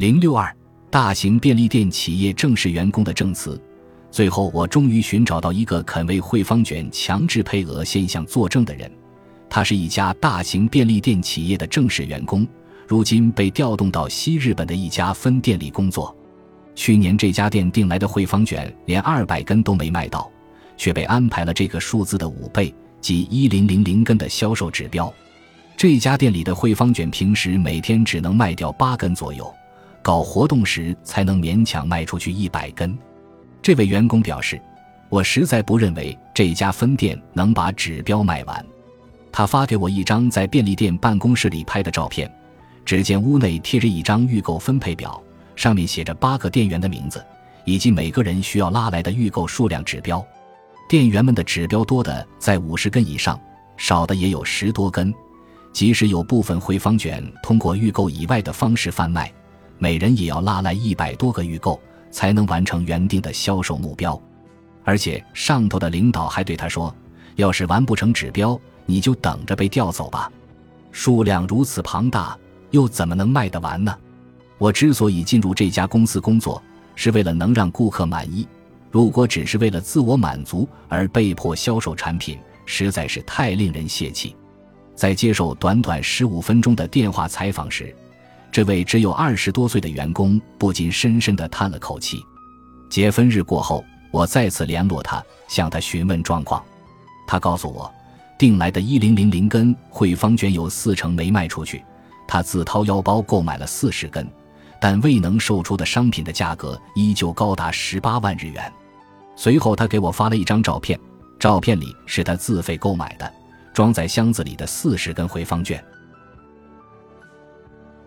零六二大型便利店企业正式员工的证词。最后，我终于寻找到一个肯为汇方卷强制配额现象作证的人。他是一家大型便利店企业的正式员工，如今被调动到西日本的一家分店里工作。去年这家店订来的汇方卷连二百根都没卖到，却被安排了这个数字的五倍，即一零零零根的销售指标。这家店里的汇方卷平时每天只能卖掉八根左右，搞活动时才能勉强卖出去一百根。这位员工表示：“我实在不认为这家分店能把指标卖完。”他发给我一张在便利店办公室里拍的照片，只见屋内贴着一张预购分配表，上面写着八个店员的名字以及每个人需要拉来的预购数量指标。店员们的指标多的在五十根以上，少的也有十多根。即使有部分回方卷通过预购以外的方式贩卖，每人也要拉来一百多个预购。才能完成原定的销售目标，而且上头的领导还对他说：“要是完不成指标，你就等着被调走吧。”数量如此庞大，又怎么能卖得完呢？我之所以进入这家公司工作，是为了能让顾客满意。如果只是为了自我满足而被迫销售产品，实在是太令人泄气。在接受短短十五分钟的电话采访时。这位只有二十多岁的员工不禁深深地叹了口气。结分日过后，我再次联络他，向他询问状况。他告诉我，订来的一零零零根汇方卷有四成没卖出去，他自掏腰包购买了四十根，但未能售出的商品的价格依旧高达十八万日元。随后，他给我发了一张照片，照片里是他自费购买的，装在箱子里的四十根汇方卷。